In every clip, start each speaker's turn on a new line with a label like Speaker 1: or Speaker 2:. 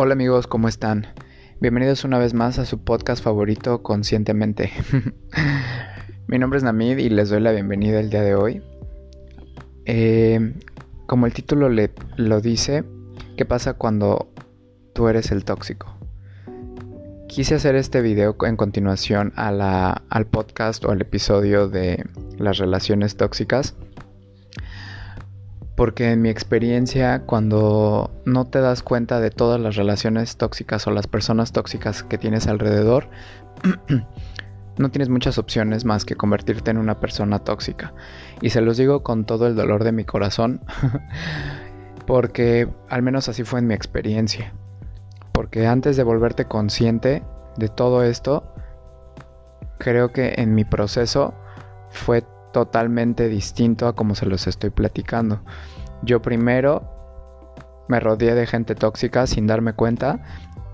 Speaker 1: Hola amigos, ¿cómo están? Bienvenidos una vez más a su podcast favorito Conscientemente. Mi nombre es Namid y les doy la bienvenida el día de hoy. Eh, como el título le, lo dice, ¿qué pasa cuando tú eres el tóxico? Quise hacer este video en continuación a la, al podcast o al episodio de las relaciones tóxicas porque en mi experiencia cuando no te das cuenta de todas las relaciones tóxicas o las personas tóxicas que tienes alrededor, no tienes muchas opciones más que convertirte en una persona tóxica. Y se los digo con todo el dolor de mi corazón, porque al menos así fue en mi experiencia. Porque antes de volverte consciente de todo esto, creo que en mi proceso fue totalmente distinto a como se los estoy platicando. Yo primero me rodeé de gente tóxica sin darme cuenta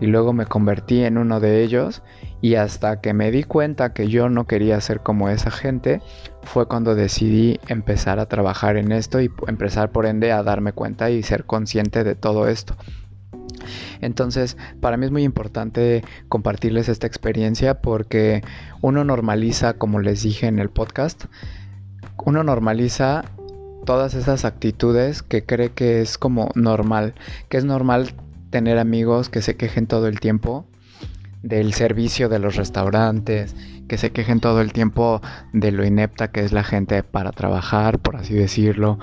Speaker 1: y luego me convertí en uno de ellos y hasta que me di cuenta que yo no quería ser como esa gente fue cuando decidí empezar a trabajar en esto y empezar por ende a darme cuenta y ser consciente de todo esto. Entonces, para mí es muy importante compartirles esta experiencia porque uno normaliza, como les dije en el podcast, uno normaliza todas esas actitudes que cree que es como normal, que es normal tener amigos que se quejen todo el tiempo del servicio de los restaurantes, que se quejen todo el tiempo de lo inepta que es la gente para trabajar, por así decirlo,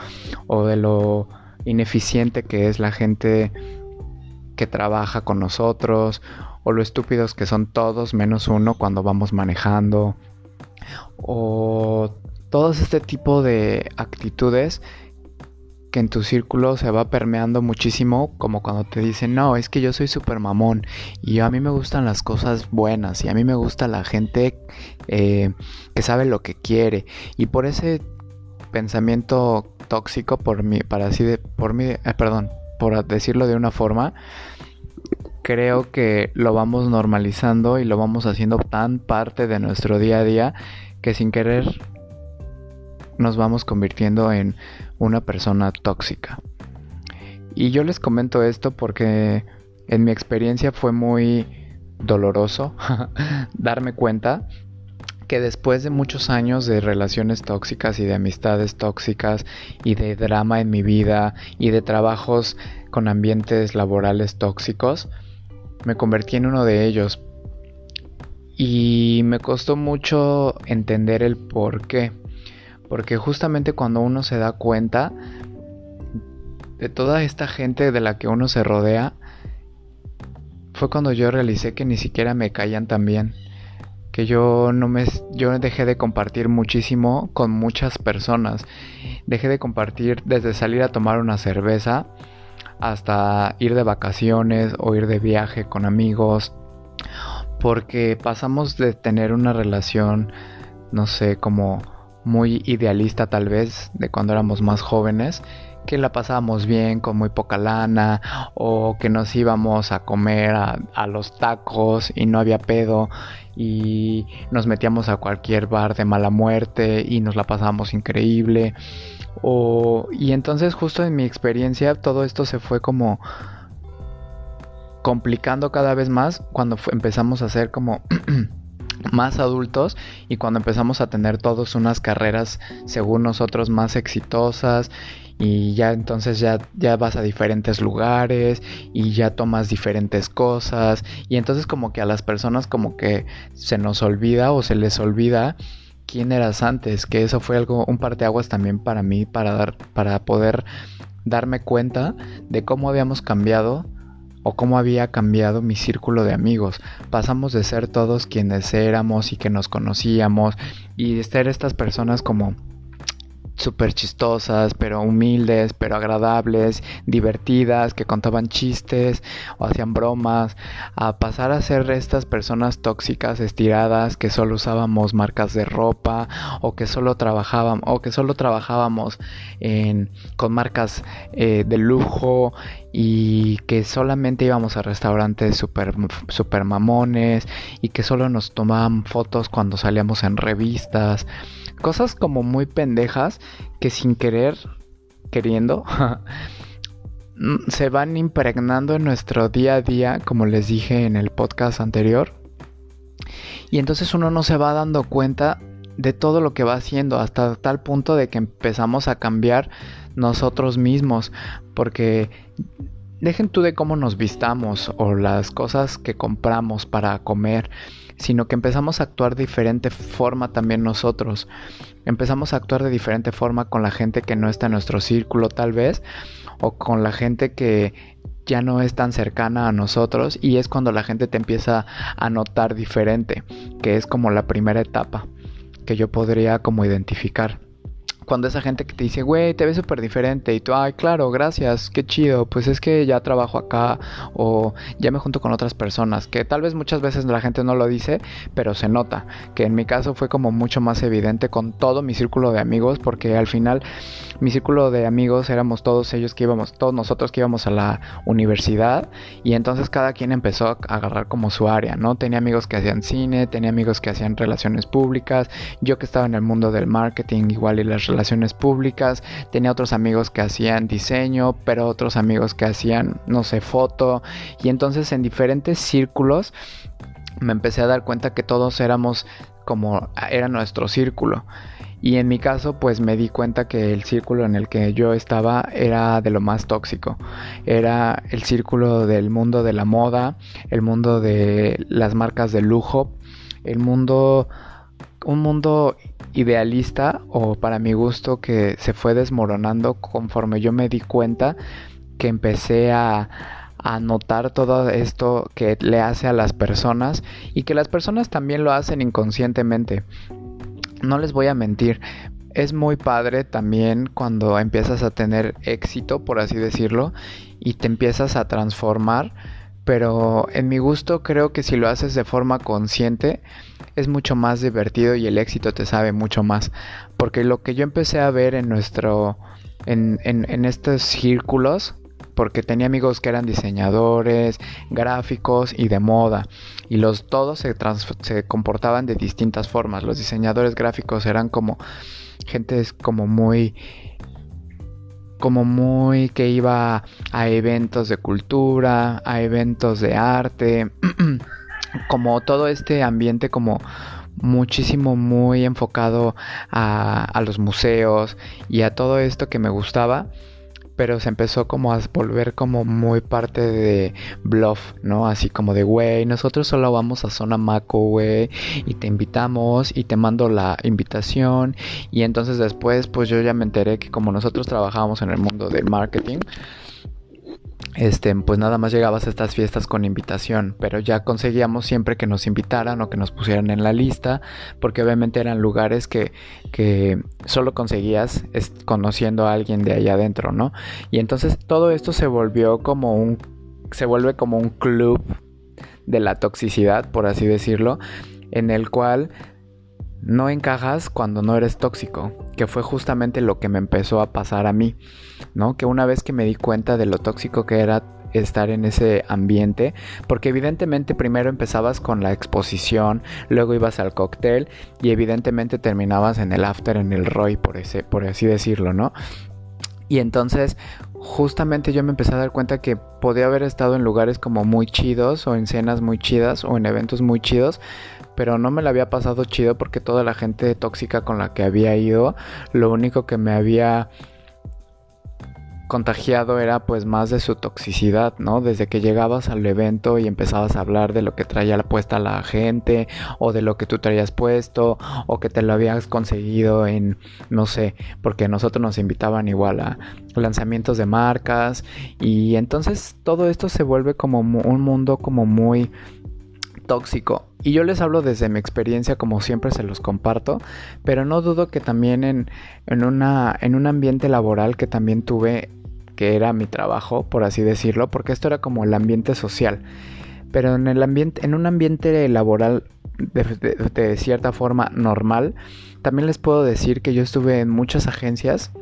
Speaker 1: o de lo ineficiente que es la gente que trabaja con nosotros, o lo estúpidos que son todos menos uno cuando vamos manejando, o todo este tipo de actitudes que en tu círculo se va permeando muchísimo, como cuando te dicen, no, es que yo soy súper mamón y a mí me gustan las cosas buenas y a mí me gusta la gente eh, que sabe lo que quiere y por ese pensamiento tóxico, por mí, para así de, por mí, eh, perdón, por decirlo de una forma, creo que lo vamos normalizando y lo vamos haciendo tan parte de nuestro día a día que sin querer nos vamos convirtiendo en una persona tóxica. Y yo les comento esto porque en mi experiencia fue muy doloroso darme cuenta que después de muchos años de relaciones tóxicas y de amistades tóxicas y de drama en mi vida y de trabajos con ambientes laborales tóxicos, me convertí en uno de ellos. Y me costó mucho entender el por qué. Porque justamente cuando uno se da cuenta de toda esta gente de la que uno se rodea, fue cuando yo realicé que ni siquiera me caían tan bien. Que yo no me yo dejé de compartir muchísimo con muchas personas. Dejé de compartir desde salir a tomar una cerveza hasta ir de vacaciones o ir de viaje con amigos. Porque pasamos de tener una relación, no sé, como muy idealista tal vez de cuando éramos más jóvenes, que la pasábamos bien con muy poca lana o que nos íbamos a comer a, los tacos y no había pedo y nos metíamos a cualquier bar de mala muerte y nos la pasábamos increíble. O y entonces justo en mi experiencia todo esto se fue como complicando cada vez más cuando empezamos a hacer como más adultos y cuando empezamos a tener todos unas carreras según nosotros más exitosas y ya entonces ya, ya vas a diferentes lugares y ya tomas diferentes cosas y entonces como que a las personas como que se nos olvida o se les olvida quién eras antes, que eso fue algo un parteaguas también para mí para dar para poder darme cuenta de cómo habíamos cambiado o cómo había cambiado mi círculo de amigos. Pasamos de ser todos quienes éramos y que nos conocíamos y de ser estas personas como súper chistosas, pero humildes, pero agradables, divertidas, que contaban chistes o hacían bromas, a pasar a ser estas personas tóxicas, estiradas, que solo usábamos marcas de ropa o que solo trabajábamos o que solo trabajábamos en, con marcas eh, de lujo y que solamente íbamos a restaurantes super, super mamones y que solo nos tomaban fotos cuando salíamos en revistas cosas como muy pendejas que sin querer, queriendo, mm, se van impregnando en nuestro día a día, como les dije en el podcast anterior. Y entonces uno no se va dando cuenta de todo lo que va haciendo hasta tal punto de que empezamos a cambiar nosotros mismos porque dejen tú de cómo nos vistamos o las cosas que compramos para comer, sino que empezamos a actuar de diferente forma también nosotros. Empezamos a actuar de diferente forma con la gente que no está en nuestro círculo tal vez, o con la gente que ya no es tan cercana a nosotros y es cuando la gente te empieza a notar diferente, que es como la primera etapa que yo podría como identificar cuando esa gente que te dice, güey, te ves súper diferente y tú, ay, claro, gracias, qué chido, pues es que ya trabajo acá o ya me junto con otras personas, que tal vez muchas veces la gente no lo dice, pero se nota, que en mi caso fue como mucho más evidente con todo mi círculo de amigos, porque al final mi círculo de amigos éramos todos ellos que íbamos, todos nosotros que íbamos a la universidad y entonces cada quien empezó a agarrar como su área, ¿no? Tenía amigos que hacían cine, tenía amigos que hacían relaciones públicas, yo que estaba en el mundo del marketing igual y las relaciones públicas, tenía otros amigos que hacían diseño, pero otros amigos que hacían, no sé, foto, y entonces en diferentes círculos me empecé a dar cuenta que todos éramos como era nuestro círculo. Y en mi caso, pues me di cuenta que el círculo en el que yo estaba era de lo más tóxico. Era el círculo del mundo de la moda, el mundo de las marcas de lujo, el mundo un mundo idealista o para mi gusto que se fue desmoronando conforme yo me di cuenta que empecé a, notar todo esto que le hace a las personas y que las personas también lo hacen inconscientemente. No les voy a mentir, es muy padre también cuando empiezas a tener éxito, por así decirlo, y te empiezas a transformar, pero en mi gusto creo que si lo haces de forma consciente, es mucho más divertido y el éxito te sabe mucho más. Porque lo que yo empecé a ver en nuestro, en, en, estos círculos, porque tenía amigos que eran diseñadores, gráficos y de moda. Y los todos se, se, comportaban de distintas formas. Los diseñadores gráficos eran como gente como muy como muy que iba a eventos de cultura, a eventos de arte. como todo este ambiente como muchísimo muy enfocado a, los museos y a todo esto que me gustaba pero se empezó como a volver como muy parte de bluff, ¿no? Así como de, güey, nosotros solo vamos a Zona Maco, güey, y te invitamos y te mando la invitación. Y entonces después, pues yo ya me enteré que como nosotros trabajábamos en el mundo del marketing, este, pues nada más llegabas a estas fiestas con invitación, pero ya conseguíamos siempre que nos invitaran o que nos pusieran en la lista, porque obviamente eran lugares que, que solo conseguías conociendo a alguien de ahí adentro, ¿no? Y entonces todo esto se volvió como un, se vuelve como un club de la toxicidad, por así decirlo, en el cual no encajas cuando no eres tóxico, que fue justamente lo que me empezó a pasar a mí, ¿no? Que una vez que me di cuenta de lo tóxico que era estar en ese ambiente, porque evidentemente primero empezabas con la exposición, luego ibas al cóctel y evidentemente terminabas en el after, en el ROI, por, ese, por así decirlo, ¿no? Y entonces justamente yo me empecé a dar cuenta que podía haber estado en lugares como muy chidos o en cenas muy chidas o en eventos muy chidos, pero no me la había pasado chido porque toda la gente tóxica con la que había ido, lo único que me había contagiado era pues más de su toxicidad, ¿no? Desde que llegabas al evento y empezabas a hablar de lo que traía puesta la gente o de lo que tú traías puesto o que te lo habías conseguido en, no sé, porque nosotros nos invitaban igual a lanzamientos de marcas y entonces todo esto se vuelve como un mundo como muy tóxico. Y yo les hablo desde mi experiencia, como siempre se los comparto, pero no dudo que también en, en, una, en un ambiente laboral que también tuve, que era mi trabajo, por así decirlo, porque esto era como el ambiente social. Pero en, el ambiente, en un ambiente laboral de, de cierta forma normal, también les puedo decir que yo estuve en muchas agencias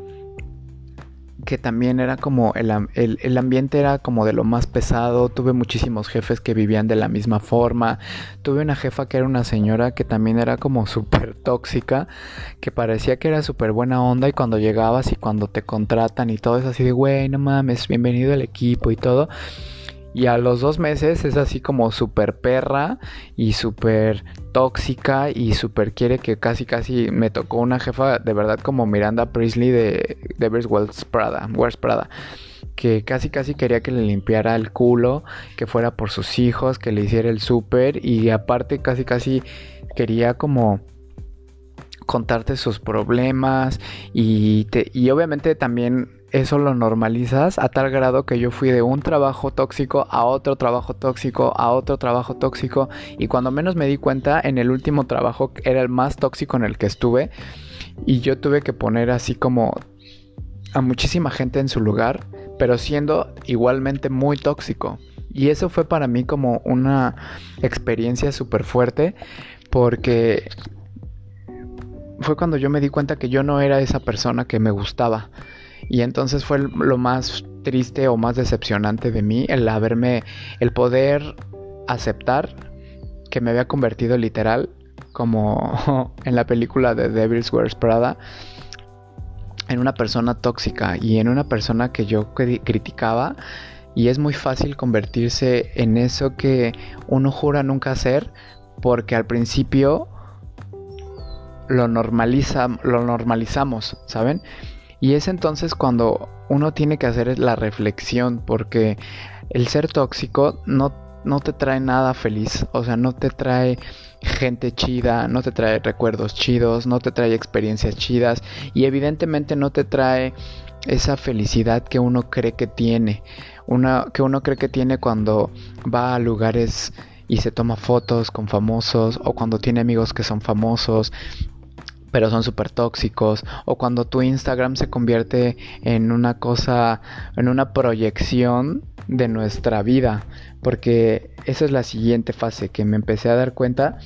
Speaker 1: que también era como el, el, ambiente era como de lo más pesado, tuve muchísimos jefes que vivían de la misma forma, tuve una jefa que era una señora que también era como súper tóxica, que parecía que era súper buena onda y cuando llegabas y cuando te contratan y todo es así de, güey, no mames, bienvenido al equipo y todo. Y a los dos meses es así como súper perra y súper tóxica y súper quiere que casi casi me tocó una jefa de verdad como Miranda Priestley de Wells Prada, Prada que casi casi quería que le limpiara el culo, que fuera por sus hijos, que le hiciera el súper y aparte casi casi quería como contarte sus problemas y, y obviamente también eso lo normalizas a tal grado que yo fui de un trabajo tóxico a otro trabajo tóxico a otro trabajo tóxico y cuando menos me di cuenta en el último trabajo era el más tóxico en el que estuve y yo tuve que poner así como a muchísima gente en su lugar pero siendo igualmente muy tóxico. Y eso fue para mí como una experiencia súper fuerte porque fue cuando yo me di cuenta que yo no era esa persona que me gustaba y entonces fue lo más triste o más decepcionante de mí el haberme, el poder aceptar que me había convertido literal como en la película de Devil's Wears Prada en una persona tóxica y en una persona que yo criticaba y es muy fácil convertirse en eso que uno jura nunca hacer porque al principio lo normaliza lo normalizamos, ¿saben? Y es entonces cuando uno tiene que hacer la reflexión, porque el ser tóxico no, no te trae nada feliz, o sea, no te trae gente chida, no te trae recuerdos chidos, no te trae experiencias chidas y evidentemente no te trae esa felicidad que uno cree que tiene, una que uno cree que tiene cuando va a lugares y se toma fotos con famosos o cuando tiene amigos que son famosos pero son súper tóxicos o cuando tu Instagram se convierte en una cosa, en una proyección de nuestra vida, porque esa es la siguiente fase que me empecé a dar cuenta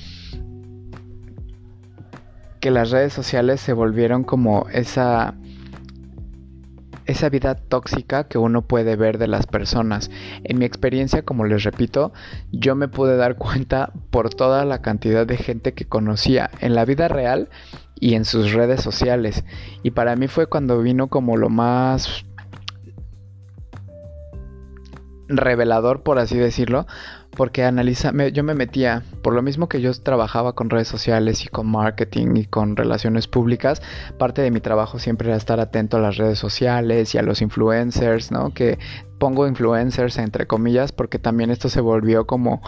Speaker 1: que las redes sociales se volvieron como esa esa vida tóxica que uno puede ver de las personas. En mi experiencia, como les repito, yo me pude dar cuenta por toda la cantidad de gente que conocía en la vida real y en sus redes sociales. Y para mí fue cuando vino como lo más revelador, por así decirlo, porque analiza, yo me metía, por lo mismo que yo trabajaba con redes sociales y con marketing y con relaciones públicas, parte de mi trabajo siempre era estar atento a las redes sociales y a los influencers, ¿no? Que pongo influencers entre comillas porque también esto se volvió como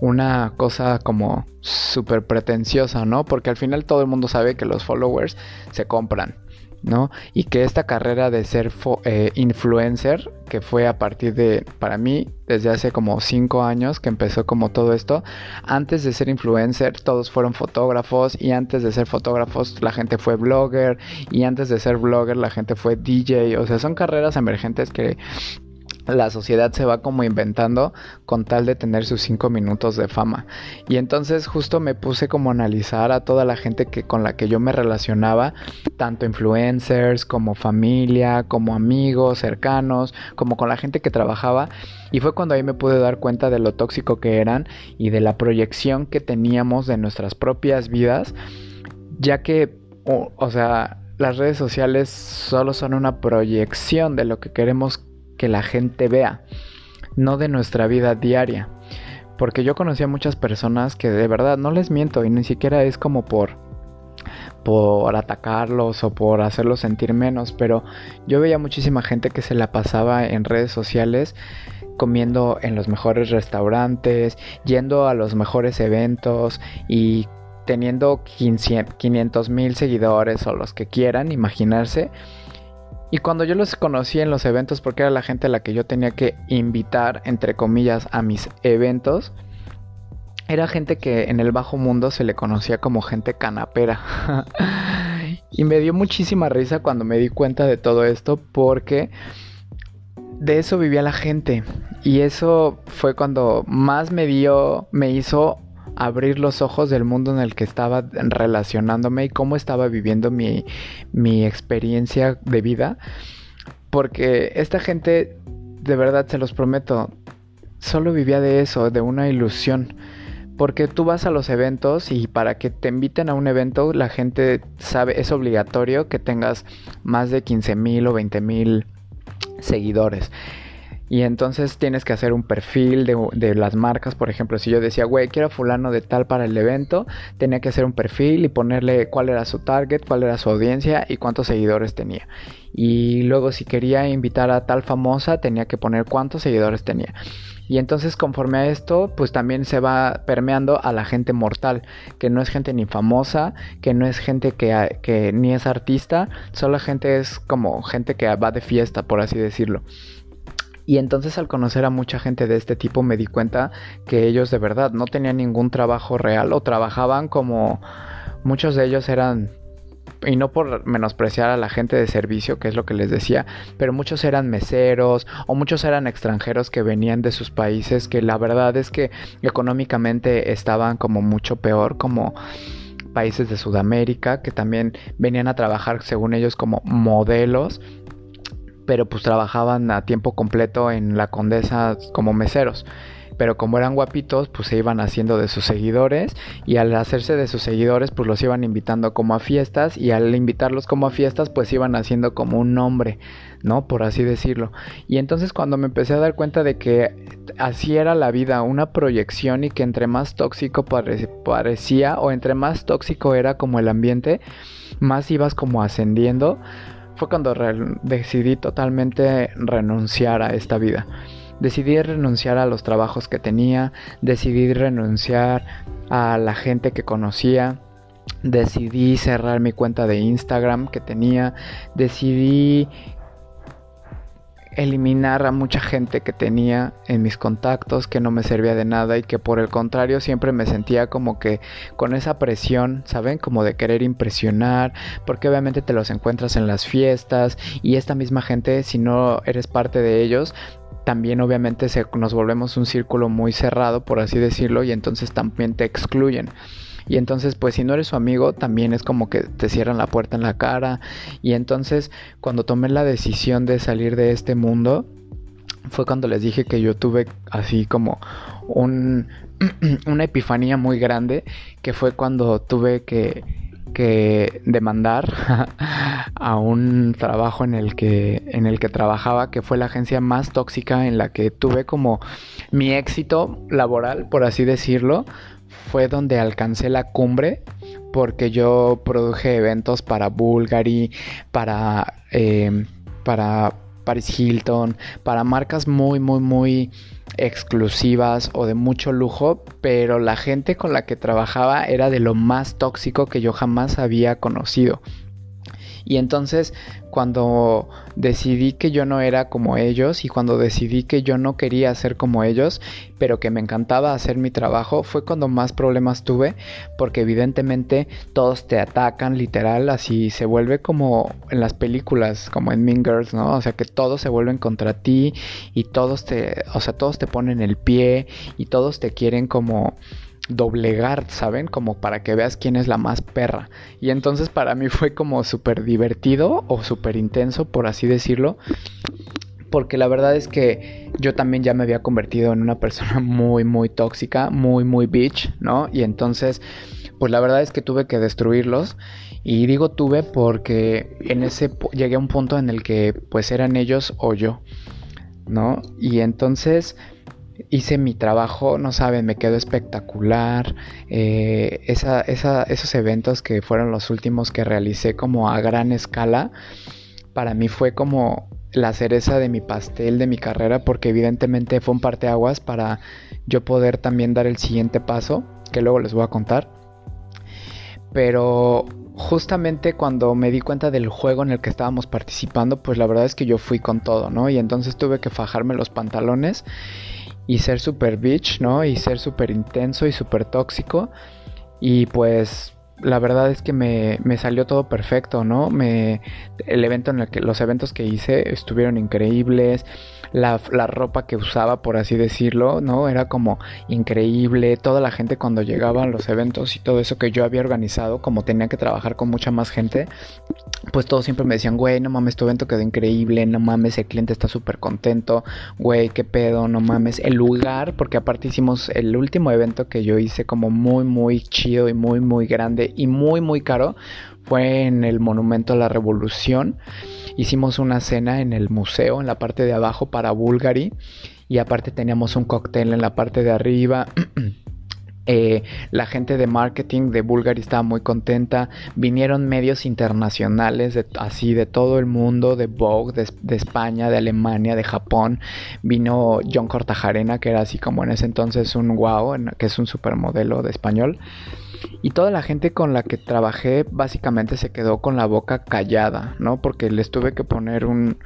Speaker 1: una cosa como súper pretenciosa, ¿no? Porque al final todo el mundo sabe que los followers se compran. ¿No? Y que esta carrera de ser eh, influencer, que fue a partir de, para mí, desde hace como 5 años que empezó como todo esto, antes de ser influencer todos fueron fotógrafos y antes de ser fotógrafos la gente fue blogger y antes de ser blogger la gente fue DJ, o sea, son carreras emergentes que la sociedad se va como inventando con tal de tener sus cinco minutos de fama. Y entonces justo me puse como a analizar a toda la gente que con la que yo me relacionaba, tanto influencers como familia, como amigos cercanos, como con la gente que trabajaba. Y fue cuando ahí me pude dar cuenta de lo tóxico que eran y de la proyección que teníamos de nuestras propias vidas, ya que, o, sea, las redes sociales solo son una proyección de lo que queremos que la gente vea, no de nuestra vida diaria. Porque yo conocí a muchas personas que de verdad no les miento y ni siquiera es como por por atacarlos o por hacerlos sentir menos, pero yo veía muchísima gente que se la pasaba en redes sociales comiendo en los mejores restaurantes, yendo a los mejores eventos y teniendo 500 mil seguidores o los que quieran imaginarse y cuando yo los conocí en los eventos, porque era la gente a la que yo tenía que invitar, entre comillas, a mis eventos, era gente que en el bajo mundo se le conocía como gente canapera. y me dio muchísima risa cuando me di cuenta de todo esto, porque de eso vivía la gente. Y eso fue cuando más me dio, me hizo abrir los ojos del mundo en el que estaba relacionándome y cómo estaba viviendo mi, mi experiencia de vida. Porque esta gente, de verdad se los prometo, solo vivía de eso, de una ilusión. Porque tú vas a los eventos y para que te inviten a un evento, la gente sabe, es obligatorio que tengas más de 15 mil o 20 mil seguidores. Y entonces tienes que hacer un perfil de, las marcas. Por ejemplo, si yo decía, güey, quiero fulano de tal para el evento, tenía que hacer un perfil y ponerle cuál era su target, cuál era su audiencia y cuántos seguidores tenía. Y luego si quería invitar a tal famosa, tenía que poner cuántos seguidores tenía. Y entonces conforme a esto, pues también se va permeando a la gente mortal, que no es gente ni famosa, que no es gente que, que ni es artista, solo gente es como gente que va de fiesta, por así decirlo. Y entonces al conocer a mucha gente de este tipo me di cuenta que ellos de verdad no tenían ningún trabajo real o trabajaban como muchos de ellos eran y no por menospreciar a la gente de servicio, que es lo que les decía, pero muchos eran meseros o muchos eran extranjeros que venían de sus países, que la verdad es que económicamente estaban como mucho peor, como países de Sudamérica, que también venían a trabajar según ellos como modelos pero pues trabajaban a tiempo completo en la Condesa como meseros. Pero como eran guapitos, pues se iban haciendo de sus seguidores y al hacerse de sus seguidores, pues los iban invitando como a fiestas y al invitarlos como a fiestas, pues iban haciendo como un nombre, ¿no? Por así decirlo. Y entonces cuando me empecé a dar cuenta de que así era la vida, una proyección y que entre más tóxico parecía o entre más tóxico era como el ambiente, más ibas como ascendiendo fue cuando decidí totalmente renunciar a esta vida. Decidí renunciar a los trabajos que tenía, decidí renunciar a la gente que conocía, decidí cerrar mi cuenta de Instagram que tenía, decidí eliminar a mucha gente que tenía en mis contactos que no me servía de nada y que por el contrario siempre me sentía como que con esa presión, ¿saben? Como de querer impresionar, porque obviamente te los encuentras en las fiestas y esta misma gente, si no eres parte de ellos, también obviamente se, nos volvemos un círculo muy cerrado, por así decirlo, y entonces también te excluyen. Y entonces, pues si no eres su amigo, también es como que te cierran la puerta en la cara. Y entonces, cuando tomé la decisión de salir de este mundo, fue cuando les dije que yo tuve así como un, una epifanía muy grande, que fue cuando tuve que que demandar a un trabajo en el que en el que trabajaba que fue la agencia más tóxica en la que tuve como mi éxito laboral por así decirlo fue donde alcancé la cumbre porque yo produje eventos para Bulgari, para, em, para Paris Hilton, para marcas muy, muy, muy exclusivas o de mucho lujo, pero la gente con la que trabajaba era de lo más tóxico que yo jamás había conocido. Y entonces cuando decidí que yo no era como ellos y cuando decidí que yo no quería ser como ellos, pero que me encantaba hacer mi trabajo, fue cuando más problemas tuve, porque evidentemente todos te atacan, literal, así se vuelve como en las películas, como en Mean Girls, ¿no? O sea, que todos se vuelven contra ti y todos te, o sea, todos te ponen el pie y todos te quieren como doblegar, ¿saben? Como para que veas quién es la más perra. Y entonces para mí fue como súper divertido o súper intenso, por así decirlo. Porque la verdad es que yo también ya me había convertido en una persona muy, muy tóxica, muy, muy bitch, ¿no? Y entonces, pues la verdad es que tuve que destruirlos. Y digo tuve porque en ese llegué a un punto en el que pues eran ellos o yo, ¿no? Y entonces hice mi trabajo, no saben, me quedó espectacular. Eh, esos eventos que fueron los últimos que realicé como a gran escala, para mí fue como la cereza de mi pastel de mi carrera, porque evidentemente fue un parteaguas para yo poder también dar el siguiente paso, que luego les voy a contar. Pero justamente cuando me di cuenta del juego en el que estábamos participando, pues la verdad es que yo fui con todo, ¿no? Y entonces tuve que fajarme los pantalones y ser super bitch, ¿no? Y ser súper intenso y súper tóxico. Y pues la verdad es que me, me, salió todo perfecto, ¿no? Me, el evento en el que, los eventos que hice estuvieron increíbles la, ropa que usaba, por así decirlo, ¿no? Era como increíble. Toda la gente cuando llegaba a los eventos y todo eso que yo había organizado, como tenía que trabajar con mucha más gente, pues todos siempre me decían, güey, no mames, tu evento quedó increíble, no mames, el cliente está súper contento, güey, qué pedo, no mames. El lugar, porque aparte hicimos el último evento que yo hice como muy, muy chido y muy, muy grande y muy, muy caro, fue en el Monumento a la Revolución. Hicimos una cena en el museo, en la parte de abajo para Bulgari. Y aparte teníamos un cóctel en la parte de arriba. Eh, la gente de marketing de Bulgari estaba muy contenta. Vinieron medios internacionales, de, así de todo el mundo, de Vogue, de, España, de Alemania, de Japón. Vino John Cortajarena, que era así como en ese entonces un wow, que es un supermodelo de español. Y toda la gente con la que trabajé básicamente se quedó con la boca callada, ¿no? Porque les tuve que poner un,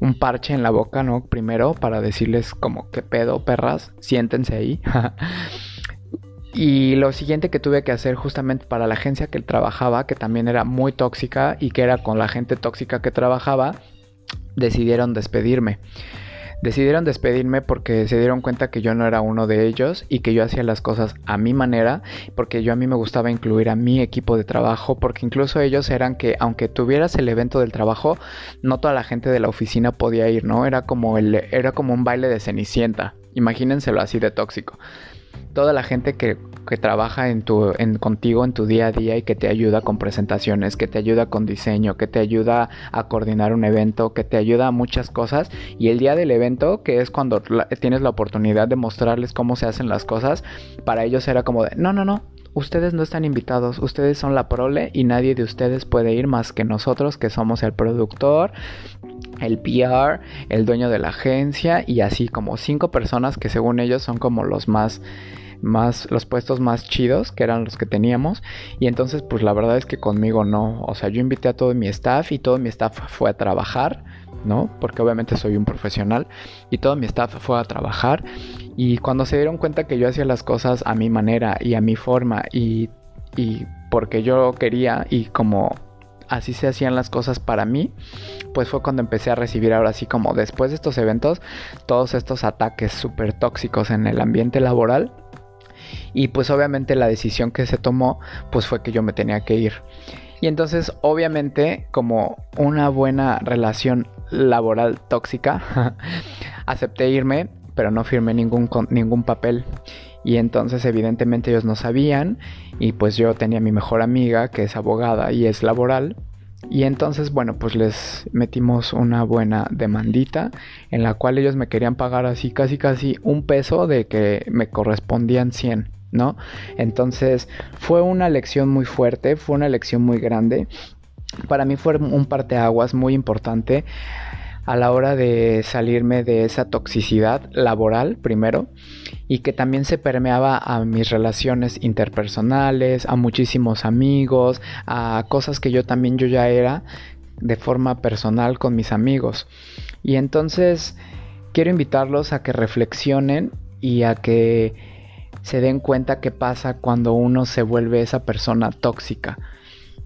Speaker 1: un parche en la boca, ¿no? Primero para decirles como, ¿qué pedo, perras? Siéntense ahí. Y lo siguiente que tuve que hacer justamente para la agencia que trabajaba, que también era muy tóxica y que era con la gente tóxica que trabajaba, decidieron despedirme. Decidieron despedirme porque se dieron cuenta que yo no era uno de ellos y que yo hacía las cosas a mi manera, porque yo a mí me gustaba incluir a mi equipo de trabajo, porque incluso ellos eran que aunque tuvieras el evento del trabajo, no toda la gente de la oficina podía ir, ¿no? Era como el era como un baile de cenicienta. Imagínenselo así de tóxico toda la gente que, trabaja en tu, en, contigo en tu día a día y que te ayuda con presentaciones, que te ayuda con diseño, que te ayuda a coordinar un evento, que te ayuda a muchas cosas. Y el día del evento, que es cuando tienes la oportunidad de mostrarles cómo se hacen las cosas, para ellos era como de, no, no, no, ustedes no están invitados, ustedes son la prole y nadie de ustedes puede ir más que nosotros que somos el productor, el PR, el dueño de la agencia y así como cinco personas que según ellos son como los más más los puestos más chidos que eran los que teníamos y entonces pues la verdad es que conmigo no, o sea, yo invité a todo mi staff y todo mi staff fue a trabajar, ¿no? Porque obviamente soy un profesional y todo mi staff fue a trabajar y cuando se dieron cuenta que yo hacía las cosas a mi manera y a mi forma y, y porque yo quería y como así se hacían las cosas para mí, pues fue cuando empecé a recibir ahora sí como después de estos eventos, todos estos ataques súper tóxicos en el ambiente laboral. Y pues obviamente la decisión que se tomó pues fue que yo me tenía que ir. Y entonces obviamente como una buena relación laboral tóxica, acepté irme, pero no firmé ningún, ningún papel. Y entonces evidentemente ellos no sabían y pues yo tenía mi mejor amiga que es abogada y es laboral. Y entonces, bueno, pues les metimos una buena demandita en la cual ellos me querían pagar así casi casi un peso de que me correspondían 100, ¿no? Entonces fue una lección muy fuerte, fue una lección muy grande. Para mí fue un parteaguas muy importante a la hora de salirme de esa toxicidad laboral primero y que también se permeaba a mis relaciones interpersonales, a muchísimos amigos, a cosas que yo también yo ya era de forma personal con mis amigos. Y entonces quiero invitarlos a que reflexionen y a que se den cuenta qué pasa cuando uno se vuelve esa persona tóxica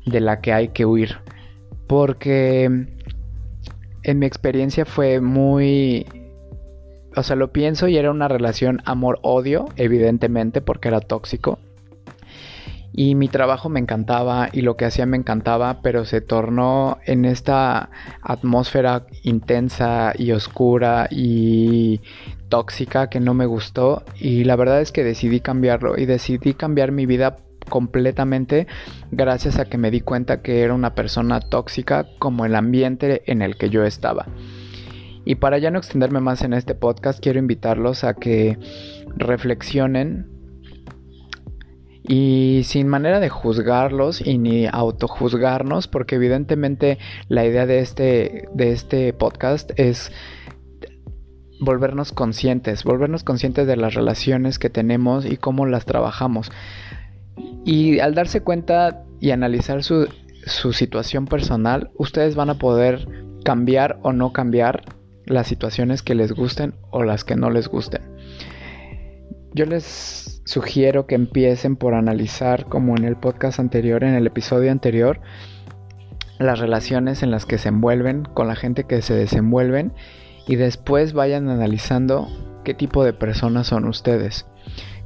Speaker 1: de la que hay que huir. Porque en mi experiencia fue muy... O sea, lo pienso y era una relación amor-odio, evidentemente, porque era tóxico. Y mi trabajo me encantaba y lo que hacía me encantaba, pero se tornó en esta atmósfera intensa y oscura y tóxica que no me gustó. Y la verdad es que decidí cambiarlo y decidí cambiar mi vida completamente gracias a que me di cuenta que era una persona tóxica como el ambiente en el que yo estaba. Y para ya no extenderme más en este podcast, quiero invitarlos a que reflexionen y sin manera de juzgarlos y ni autojuzgarnos, porque evidentemente la idea de este, de este podcast es volvernos conscientes, volvernos conscientes de las relaciones que tenemos y cómo las trabajamos. Y al darse cuenta y analizar su, situación personal, ustedes van a poder cambiar o no cambiar las situaciones que les gusten o las que no les gusten. Yo les sugiero que empiecen por analizar, como en el podcast anterior, en el episodio anterior, las relaciones en las que se envuelven, con la gente que se desenvuelven y después vayan analizando qué tipo de personas son ustedes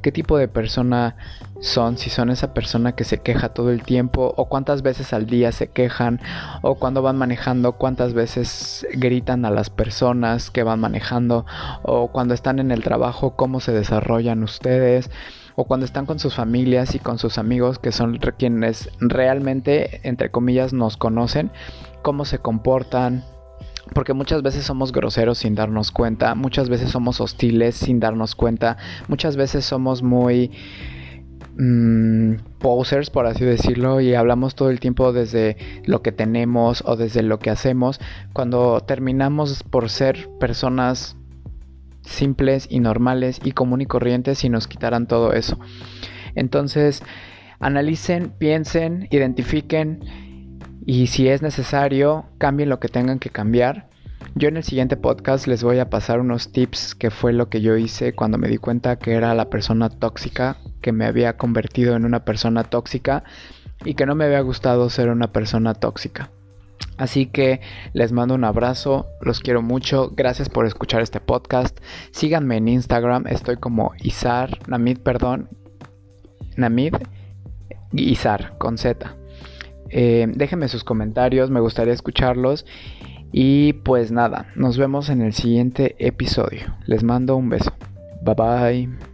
Speaker 1: qué tipo de persona son, si son esa persona que se queja todo el tiempo o cuántas veces al día se quejan o cuando van manejando cuántas veces gritan a las personas que van manejando o cuando están en el trabajo cómo se desarrollan ustedes o cuando están con sus familias y con sus amigos que son quienes realmente entre comillas nos conocen cómo se comportan porque muchas veces somos groseros sin darnos cuenta, muchas veces somos hostiles sin darnos cuenta, muchas veces somos muy mm, posers, por así decirlo, y hablamos todo el tiempo desde lo que tenemos o desde lo que hacemos, cuando terminamos por ser personas simples y normales y común y corrientes y nos quitaran todo eso. Entonces, analicen, piensen, identifiquen y si es necesario, cambien lo que tengan que cambiar. Yo en el siguiente podcast les voy a pasar unos tips que fue lo que yo hice cuando me di cuenta que era la persona tóxica, que me había convertido en una persona tóxica y que no me había gustado ser una persona tóxica. Así que les mando un abrazo, los quiero mucho, gracias por escuchar este podcast. Síganme en Instagram, estoy como Izar, Namid, perdón, Namid, Izar, con Z. Eh, déjenme sus comentarios, me gustaría escucharlos. Y pues nada, nos vemos en el siguiente episodio. Les mando un beso. Bye bye.